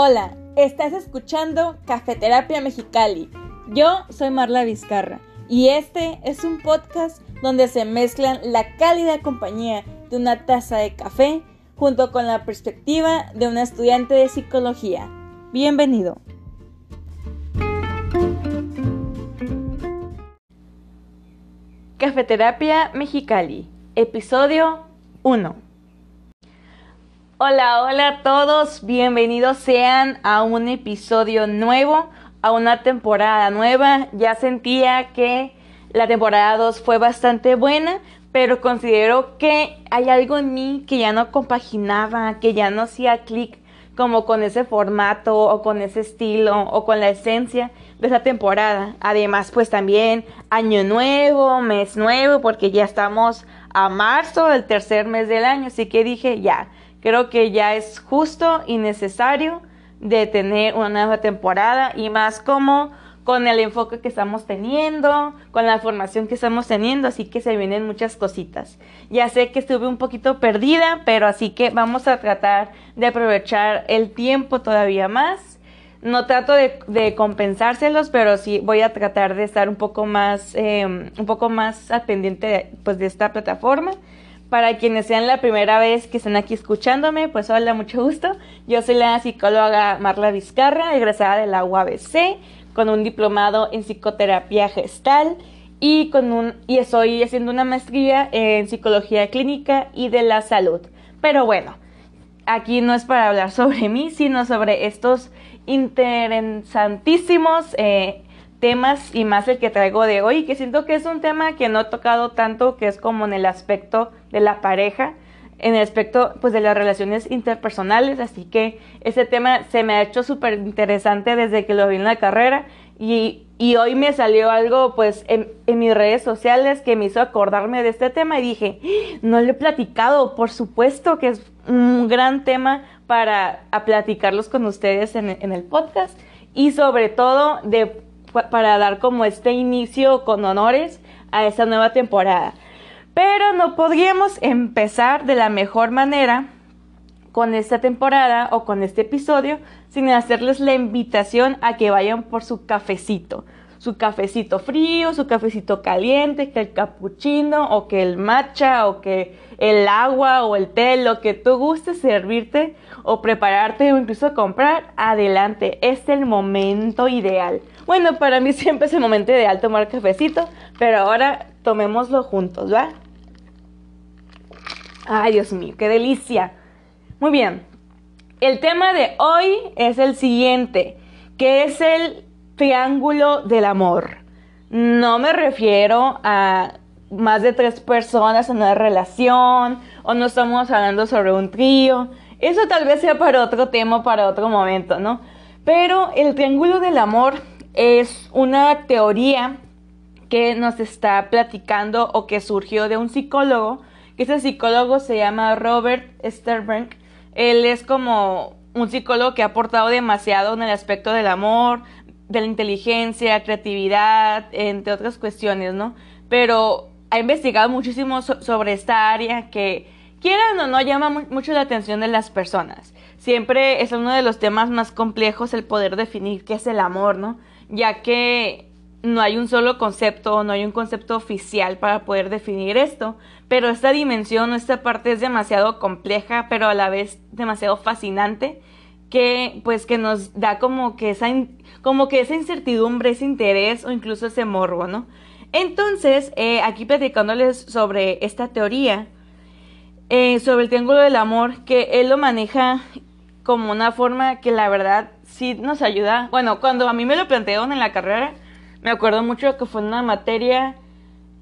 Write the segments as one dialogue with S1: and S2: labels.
S1: Hola, estás escuchando Cafeterapia Mexicali. Yo soy Marla Vizcarra y este es un podcast donde se mezclan la cálida compañía de una taza de café junto con la perspectiva de una estudiante de psicología. Bienvenido. Cafeterapia Mexicali, episodio 1. Hola, hola a todos, bienvenidos sean a un episodio nuevo, a una temporada nueva. Ya sentía que la temporada 2 fue bastante buena, pero considero que hay algo en mí que ya no compaginaba, que ya no hacía clic como con ese formato o con ese estilo o con la esencia de esa temporada. Además, pues también año nuevo, mes nuevo, porque ya estamos a marzo, el tercer mes del año, así que dije, ya, Creo que ya es justo y necesario de tener una nueva temporada y más como con el enfoque que estamos teniendo, con la formación que estamos teniendo, así que se vienen muchas cositas. Ya sé que estuve un poquito perdida, pero así que vamos a tratar de aprovechar el tiempo todavía más. No trato de, compensárselos, pero sí voy a tratar de estar un poco más, eh, un poco más al pendiente pues, de esta plataforma para quienes sean la primera vez que están aquí escuchándome, pues hola, mucho gusto. Yo soy la psicóloga Marla Vizcarra, egresada de la UABC, con un diplomado en psicoterapia gestal y, con un, y estoy haciendo una maestría en psicología clínica y de la salud. Pero bueno, aquí no es para hablar sobre mí, sino sobre estos interesantísimos eh, temas y más el que traigo de hoy, que siento que es un tema que no he tocado tanto, que es como en el aspecto de la pareja, en el aspecto pues de las relaciones interpersonales, así que ese tema se me ha hecho súper interesante desde que lo vi en la carrera y, y hoy me salió algo pues en, mis redes sociales que me hizo acordarme de este tema y dije, no lo he platicado, por supuesto que es un gran tema para platicarlos con ustedes en, en el podcast y sobre todo de para dar como este inicio con honores a esta nueva temporada. Pero no podríamos empezar de la mejor manera con esta temporada o con este episodio sin hacerles la invitación a que vayan por su cafecito. Su cafecito frío, su cafecito caliente, que el cappuccino o que el matcha o que el agua o el té, lo que tú gustes servirte o prepararte o incluso comprar, adelante, es el momento ideal. Bueno, para mí siempre es el momento ideal tomar cafecito, pero ahora tomémoslo juntos, ¿va? Ay, Dios mío, qué delicia. Muy bien. El tema de hoy es el siguiente, que es el triángulo del amor. No me refiero a más de tres personas en una relación o no estamos hablando sobre un trío. Eso tal vez sea para otro tema, para otro momento, ¿no? Pero el triángulo del amor es una teoría que nos está platicando o que surgió de un psicólogo, que ese psicólogo se llama Robert Sternberg. Él es como un psicólogo que ha aportado demasiado en el aspecto del amor, de la inteligencia, creatividad, entre otras cuestiones, ¿no? Pero ha investigado muchísimo sobre esta área que, quieran o no, llama mucho la atención de las personas. Siempre es uno de los temas más complejos el poder definir qué es el amor, ¿no? Ya que no hay un solo concepto, no hay un concepto oficial para poder definir esto, pero esta dimensión, esta parte es demasiado compleja, pero a la vez demasiado fascinante, que pues que nos da como que esa, como que esa incertidumbre, ese interés o incluso ese morbo, ¿no? Entonces, eh, aquí platicándoles sobre esta teoría, eh, sobre el triángulo del amor, que él lo maneja como una forma que la verdad sí nos ayuda. Bueno, cuando a mí me lo plantearon en la carrera, me acuerdo mucho que fue una materia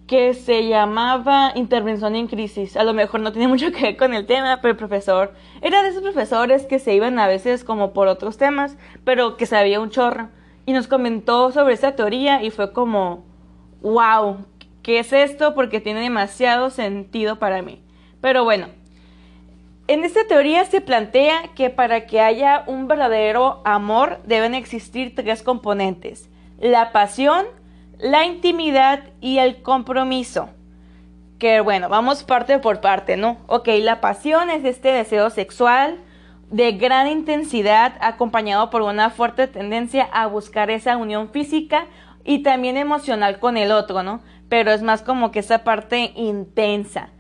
S1: que se llamaba intervención en crisis. A lo mejor no tiene mucho que ver con el tema, pero el profesor era de esos profesores que se iban a veces como por otros temas, pero que sabía un chorro. Y nos comentó sobre esa teoría y fue como, wow, ¿qué es esto? Porque tiene demasiado sentido para mí. Pero bueno, en esta teoría se plantea que para que haya un verdadero amor deben existir tres componentes, la pasión, la intimidad y el compromiso. Que bueno, vamos parte por parte, ¿no? Ok, la pasión es este deseo sexual de gran intensidad acompañado por una fuerte tendencia a buscar esa unión física y también emocional con el otro, ¿no? Pero es más como que esa parte intensa.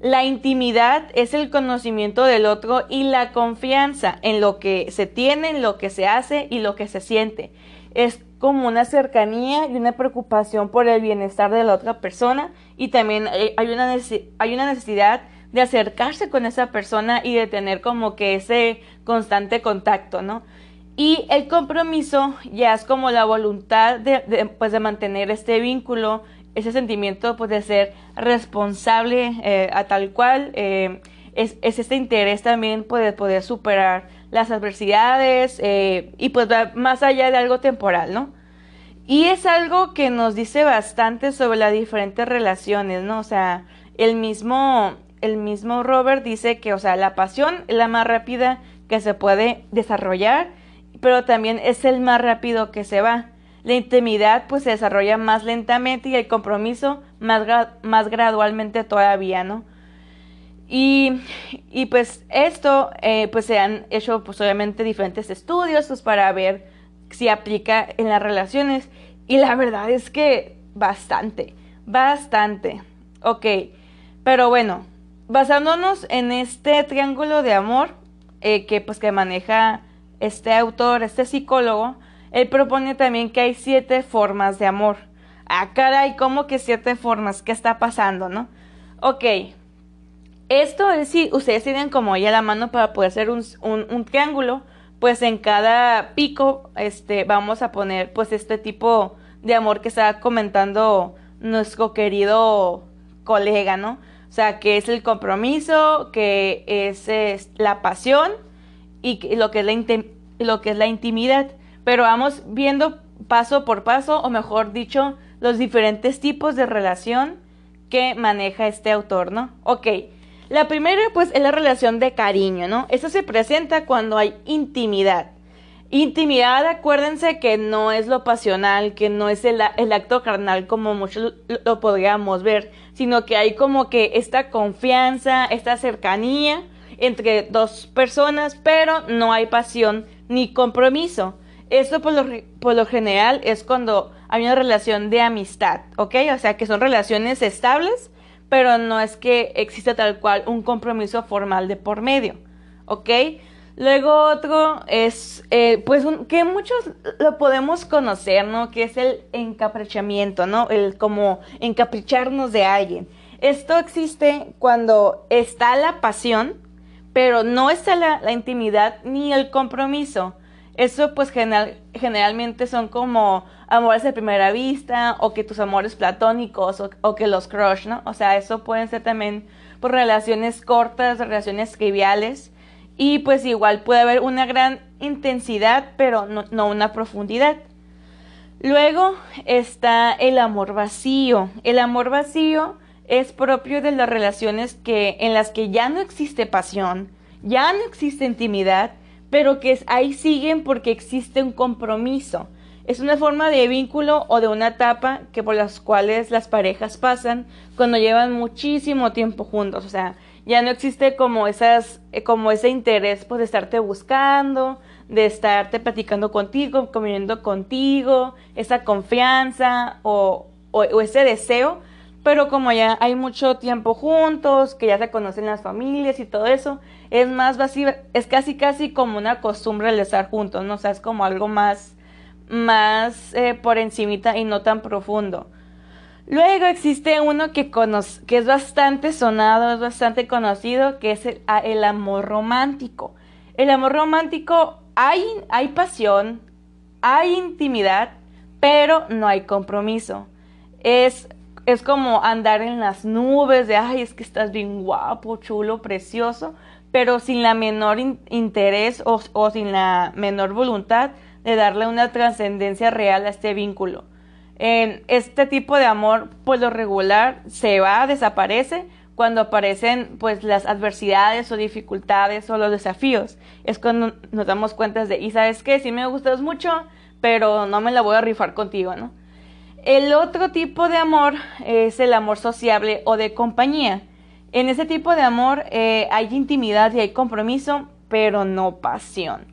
S1: La intimidad es el conocimiento del otro y la confianza en lo que se tiene, en lo que se hace y lo que se siente. Es como una cercanía y una preocupación por el bienestar de la otra persona y también hay una, hay una necesidad de acercarse con esa persona y de tener como que ese constante contacto, ¿no? Y el compromiso ya es como la voluntad de, pues de mantener este vínculo, ese sentimiento pues de ser responsable eh, a tal cual, eh, es, este interés también pues, de poder superar las adversidades eh, y pues más allá de algo temporal, ¿no? Y es algo que nos dice bastante sobre las diferentes relaciones, ¿no? O sea, el mismo, el mismo Robert dice que, o sea, la pasión es la más rápida que se puede desarrollar, pero también es el más rápido que se va. La intimidad pues se desarrolla más lentamente y el compromiso más, más gradualmente todavía, ¿no? Y, y pues esto, eh, pues se han hecho pues obviamente diferentes estudios pues para ver si aplica en las relaciones. Y la verdad es que bastante, bastante. Ok, pero bueno, basándonos en este triángulo de amor eh, que pues que maneja este autor, este psicólogo, él propone también que hay siete formas de amor. Ah, caray, ¿cómo que siete formas? ¿Qué está pasando, no? Ok, esto es si ustedes tienen como ya la mano para poder hacer un, triángulo, pues en cada pico este, vamos a poner pues este tipo de amor que está comentando nuestro querido colega, ¿no? O sea, que es el compromiso, que es, la pasión y lo que es la, lo que es la intimidad. Pero vamos viendo paso por paso, o mejor dicho, los diferentes tipos de relación que maneja este autor, ¿no? Ok, la primera pues es la relación de cariño, ¿no? Esta se presenta cuando hay intimidad. Intimidad, acuérdense que no es lo pasional, que no es el, el acto carnal como muchos lo podríamos ver, sino que hay como que esta confianza, esta cercanía entre dos personas, pero no hay pasión ni compromiso. Esto por lo, por lo general es cuando hay una relación de amistad, ¿ok? O sea, que son relaciones estables, pero no es que exista tal cual un compromiso formal de por medio, ¿ok? Luego otro es, eh, pues, que muchos lo podemos conocer, ¿no? Que es el encaprichamiento, ¿no? El como encapricharnos de alguien. Esto existe cuando está la pasión, pero no está la, intimidad ni el compromiso. Eso pues generalmente son como amores de primera vista o que tus amores platónicos o, que los crush, ¿no? O sea, eso pueden ser también por relaciones cortas, relaciones triviales y pues igual puede haber una gran intensidad pero no, no una profundidad. Luego está el amor vacío. El amor vacío es propio de las relaciones que, en las que ya no existe pasión, ya no existe intimidad, pero que ahí siguen porque existe un compromiso. Es una forma de vínculo o de una etapa que por las cuales las parejas pasan cuando llevan muchísimo tiempo juntos. O sea, ya no existe como esas, eh, como ese interés pues, de estarte buscando, de estarte platicando contigo, comiendo contigo, esa confianza o, o ese deseo pero como ya hay mucho tiempo juntos, que ya se conocen las familias y todo eso, es más vacío, es casi casi como una costumbre el estar juntos, ¿no? O sea, es como algo más, más eh, por encimita y no tan profundo. Luego existe uno que, que es bastante sonado, es bastante conocido, que es el, el amor romántico. El amor romántico, hay, hay pasión, hay intimidad, pero no hay compromiso. Es es como andar en las nubes de, ay, es que estás bien guapo, chulo, precioso, pero sin la menor interés o, sin la menor voluntad de darle una trascendencia real a este vínculo. En este tipo de amor, por lo regular, se va, desaparece cuando aparecen pues las adversidades o dificultades o los desafíos. Es cuando nos damos cuenta de, y sabes qué, sí me gustas mucho, pero no me la voy a rifar contigo, ¿no? El otro tipo de amor es el amor sociable o de compañía. En ese tipo de amor eh, hay intimidad y hay compromiso, pero no pasión.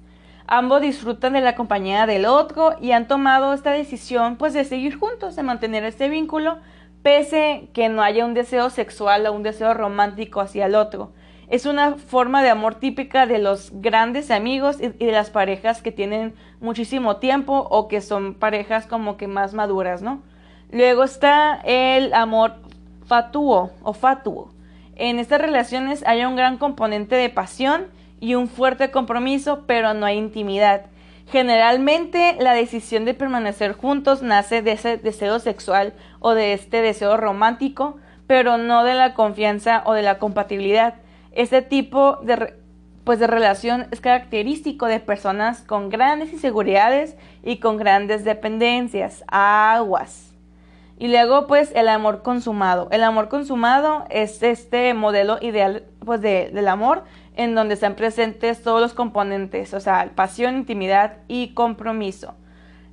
S1: Ambos disfrutan de la compañía del otro y han tomado esta decisión pues de seguir juntos, de mantener este vínculo, pese que no haya un deseo sexual o un deseo romántico hacia el otro. Es una forma de amor típica de los grandes amigos y de las parejas que tienen muchísimo tiempo o que son parejas como que más maduras, ¿no? Luego está el amor fatuo o fatuo. En estas relaciones hay un gran componente de pasión y un fuerte compromiso, pero no hay intimidad. Generalmente la decisión de permanecer juntos nace de ese deseo sexual o de este deseo romántico, pero no de la confianza o de la compatibilidad. Este tipo de, pues de relación es característico de personas con grandes inseguridades y con grandes dependencias. Aguas. Y luego, pues, el amor consumado. El amor consumado es este modelo ideal, pues, de, del amor en donde están presentes todos los componentes, o sea, pasión, intimidad y compromiso.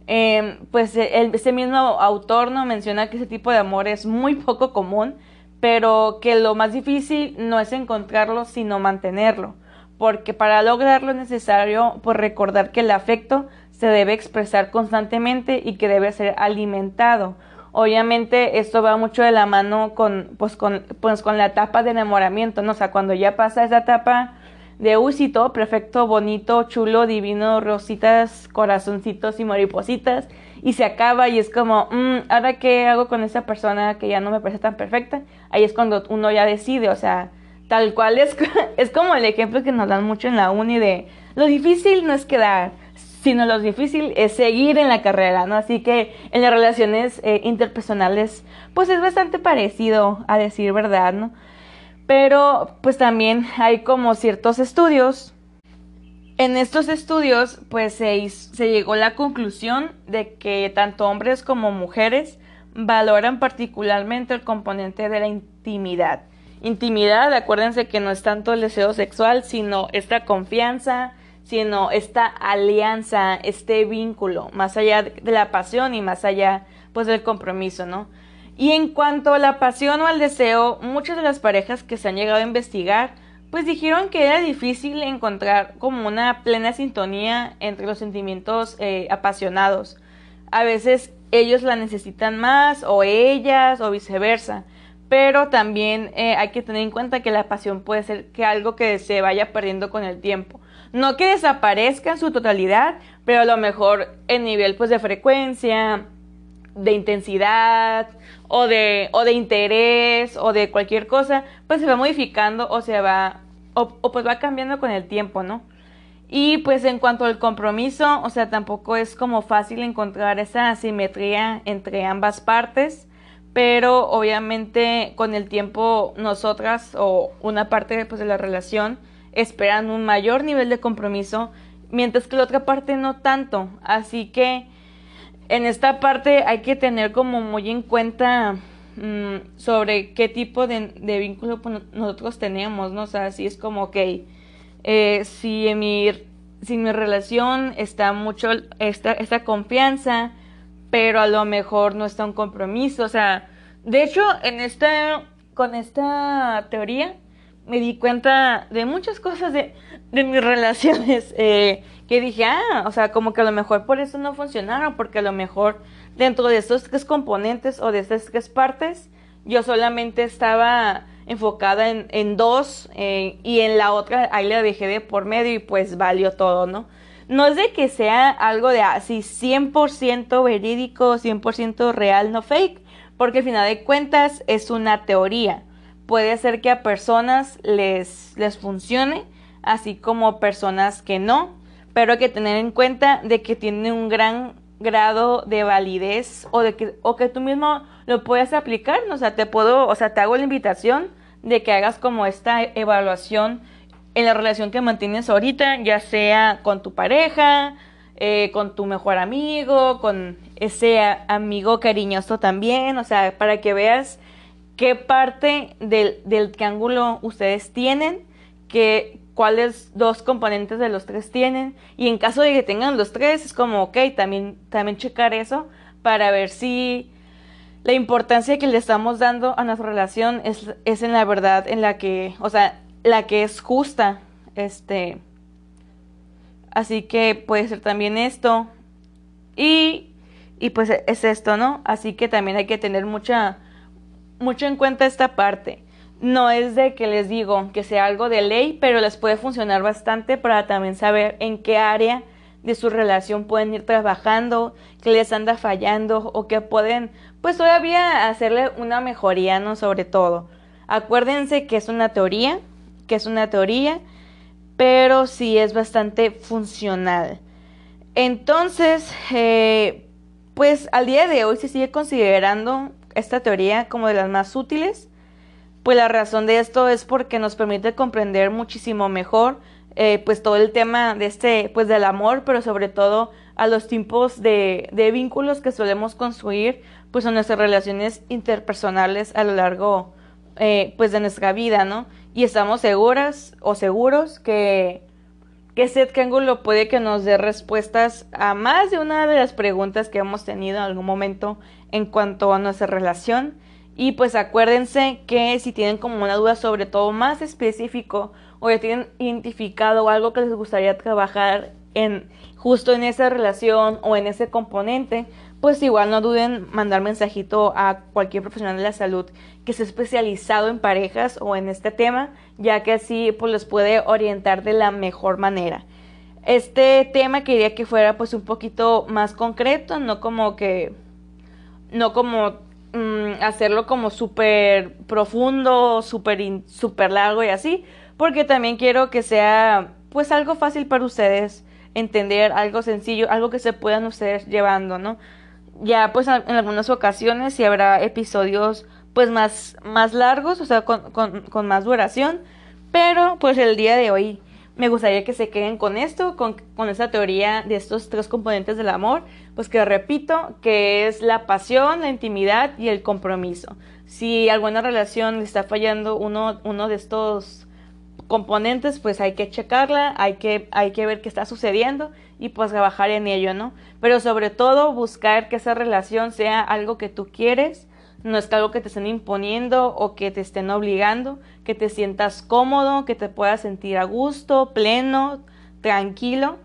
S1: Em, pues el, ese mismo autor no menciona que ese tipo de amor es muy poco común, pero que lo más difícil no es encontrarlo, sino mantenerlo, porque para lograrlo es necesario pues, recordar que el afecto se debe expresar constantemente y que debe ser alimentado. Obviamente esto va mucho de la mano con, pues, con, pues, con la etapa de enamoramiento, ¿no? O sea, cuando ya pasa esa etapa de uy, perfecto, bonito, chulo, divino, rositas, corazoncitos y maripositas, y se acaba y es como, mm, ahora qué hago con esa persona que ya no me parece tan perfecta, ahí es cuando uno ya decide, o sea, tal cual es, es como el ejemplo que nos dan mucho en la uni de lo difícil no es quedar, sino lo difícil es seguir en la carrera, ¿no? Así que en las relaciones eh, interpersonales, pues es bastante parecido a decir verdad, ¿no? Pero pues también hay como ciertos estudios. En estos estudios, pues se, llegó a la conclusión de que tanto hombres como mujeres valoran particularmente el componente de la intimidad. Intimidad, acuérdense que no es tanto el deseo sexual, sino esta confianza, sino esta alianza, este vínculo, más allá de la pasión y más allá pues del compromiso, ¿no? Y en cuanto a la pasión o al deseo, muchas de las parejas que se han llegado a investigar pues dijeron que era difícil encontrar como una plena sintonía entre los sentimientos eh, apasionados. A veces ellos la necesitan más o ellas o viceversa. Pero también eh, hay que tener en cuenta que la pasión puede ser que algo que se vaya perdiendo con el tiempo. No que desaparezca en su totalidad, pero a lo mejor en nivel pues de frecuencia, de intensidad o de, o de interés o de cualquier cosa, pues se va modificando o se va o, pues va cambiando con el tiempo, ¿no? Y pues en cuanto al compromiso, o sea, tampoco es como fácil encontrar esa asimetría entre ambas partes, pero obviamente con el tiempo nosotras o una parte pues, de la relación esperan un mayor nivel de compromiso, mientras que la otra parte no tanto. Así que en esta parte hay que tener como muy en cuenta mm, sobre qué tipo de, vínculo pues, nosotros tenemos, ¿no? O sea, si es como, ok, eh, si en mi, si mi relación está mucho esta, esta confianza, pero a lo mejor no está un compromiso, o sea, de hecho, en esta, con esta teoría, me di cuenta de muchas cosas de, de mis relaciones eh, que dije, ah, o sea, como que a lo mejor por eso no funcionaron, porque a lo mejor dentro de estos tres componentes o de estas tres partes, yo solamente estaba enfocada en, en dos eh, y en la otra ahí la dejé de por medio y pues valió todo, ¿no? No es de que sea algo de así 100% verídico, 100% real, no fake, porque al final de cuentas es una teoría puede ser que a personas les, les funcione, así como personas que no, pero hay que tener en cuenta de que tiene un gran grado de validez o de que, o que tú mismo lo puedes aplicar, o sea, te puedo, o sea, te hago la invitación de que hagas como esta evaluación en la relación que mantienes ahorita, ya sea con tu pareja, eh, con tu mejor amigo, con ese amigo cariñoso también, o sea, para que veas qué parte del, del triángulo ustedes tienen, que, cuáles dos componentes de los tres tienen. Y en caso de que tengan los tres, es como, ok, también, también checar eso para ver si la importancia que le estamos dando a nuestra relación es, es en la verdad en la que, o sea, la que es justa, este, Así que puede ser también esto. Y, y pues es esto, ¿no? Así que también hay que tener mucha, mucho en cuenta esta parte. No es de que les digo que sea algo de ley, pero les puede funcionar bastante para también saber en qué área de su relación pueden ir trabajando, que les anda fallando o que pueden pues todavía hacerle una mejoría, ¿no? Sobre todo. Acuérdense que es una teoría, que es una teoría, pero sí es bastante funcional. Entonces, eh, pues al día de hoy se sigue considerando esta teoría como de las más útiles. Pues la razón de esto es porque nos permite comprender muchísimo mejor eh, pues todo el tema de este, pues del amor, pero sobre todo a los tipos de, de vínculos que solemos construir, pues en nuestras relaciones interpersonales a lo largo, eh, pues de nuestra vida, ¿no? Y estamos seguras o seguros que, que este triángulo puede que nos dé respuestas a más de una de las preguntas que hemos tenido en algún momento en cuanto a nuestra relación. Y pues acuérdense que si tienen como una duda sobre todo más específico o ya tienen identificado algo que les gustaría trabajar en justo en esa relación o en ese componente, pues igual no duden mandar mensajito a cualquier profesional de la salud que esté especializado en parejas o en este tema, ya que así pues les puede orientar de la mejor manera. Este tema quería que fuera pues un poquito más concreto, no como que no como mm, hacerlo como súper profundo, súper super largo y así, porque también quiero que sea pues algo fácil para ustedes entender, algo sencillo, algo que se puedan ustedes llevando, ¿no? Ya pues en algunas ocasiones sí habrá episodios pues más, más largos, o sea, con, con, más duración, pero pues el día de hoy me gustaría que se queden con esto, con, con esta teoría de estos tres componentes del amor, pues que repito, que es la pasión, la intimidad y el compromiso. Si alguna relación está fallando uno, uno de estos componentes, pues hay que checarla, hay que, hay que ver qué está sucediendo y pues trabajar en ello, ¿no? Pero sobre todo buscar que esa relación sea algo que tú quieres, no es algo que te estén imponiendo o que te estén obligando, que te sientas cómodo, que te puedas sentir a gusto, pleno, tranquilo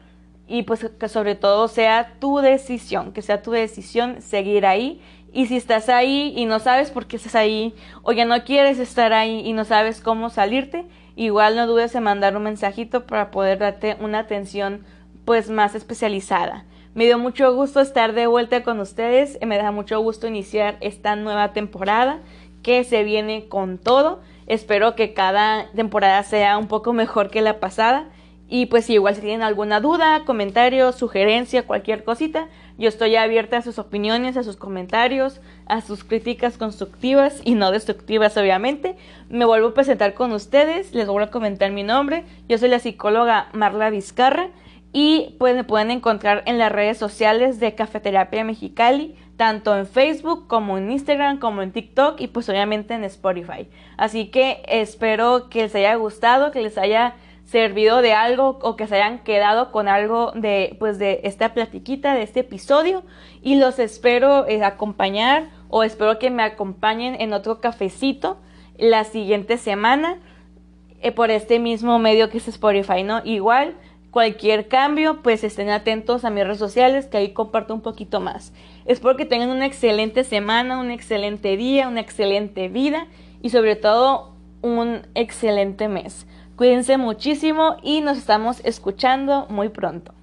S1: y pues que sobre todo sea tu decisión, que sea tu decisión seguir ahí y si estás ahí y no sabes por qué estás ahí o ya no quieres estar ahí y no sabes cómo salirte, Igual no dudes en mandar un mensajito para poder darte una atención pues más especializada. Me dio mucho gusto estar de vuelta con ustedes, me da mucho gusto iniciar esta nueva temporada que se viene con todo. Espero que cada temporada sea un poco mejor que la pasada. Y pues igual si tienen alguna duda, comentario, sugerencia, cualquier cosita, yo estoy abierta a sus opiniones, a sus comentarios, a sus críticas constructivas y no destructivas, obviamente. Me vuelvo a presentar con ustedes, les voy a comentar mi nombre. Yo soy la psicóloga Marla Vizcarra y pues me pueden encontrar en las redes sociales de Cafeterapia Mexicali, tanto en Facebook como en Instagram, como en TikTok y pues obviamente en Spotify. Así que espero que les haya gustado, que les haya servido de algo o que se hayan quedado con algo de pues de esta platiquita de este episodio y los espero eh, acompañar o espero que me acompañen en otro cafecito la siguiente semana eh, por este mismo medio que es Spotify, ¿no? Igual cualquier cambio, pues estén atentos a mis redes sociales que ahí comparto un poquito más. Espero que tengan una excelente semana, un excelente día, una excelente vida y sobre todo un excelente mes. Cuídense muchísimo y nos estamos escuchando muy pronto.